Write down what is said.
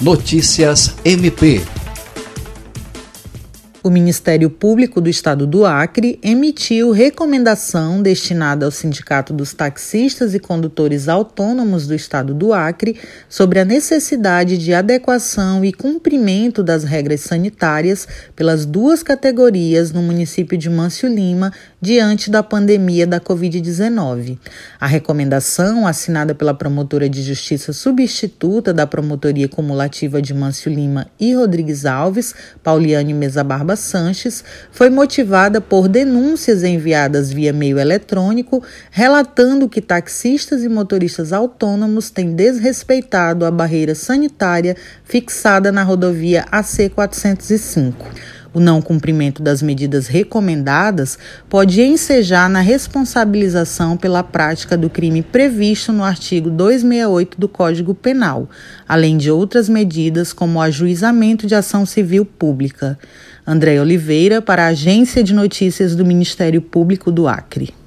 Notícias MP o Ministério Público do Estado do Acre emitiu recomendação destinada ao Sindicato dos Taxistas e Condutores Autônomos do Estado do Acre sobre a necessidade de adequação e cumprimento das regras sanitárias pelas duas categorias no município de Mâncio Lima diante da pandemia da Covid-19. A recomendação, assinada pela promotora de justiça substituta da Promotoria Cumulativa de Mâncio Lima e Rodrigues Alves, Pauliane Mesa Barba Sanches foi motivada por denúncias enviadas via meio eletrônico relatando que taxistas e motoristas autônomos têm desrespeitado a barreira sanitária fixada na rodovia AC 405. O não cumprimento das medidas recomendadas pode ensejar na responsabilização pela prática do crime previsto no artigo 268 do Código Penal, além de outras medidas como o ajuizamento de ação civil pública. André Oliveira, para a Agência de Notícias do Ministério Público do Acre.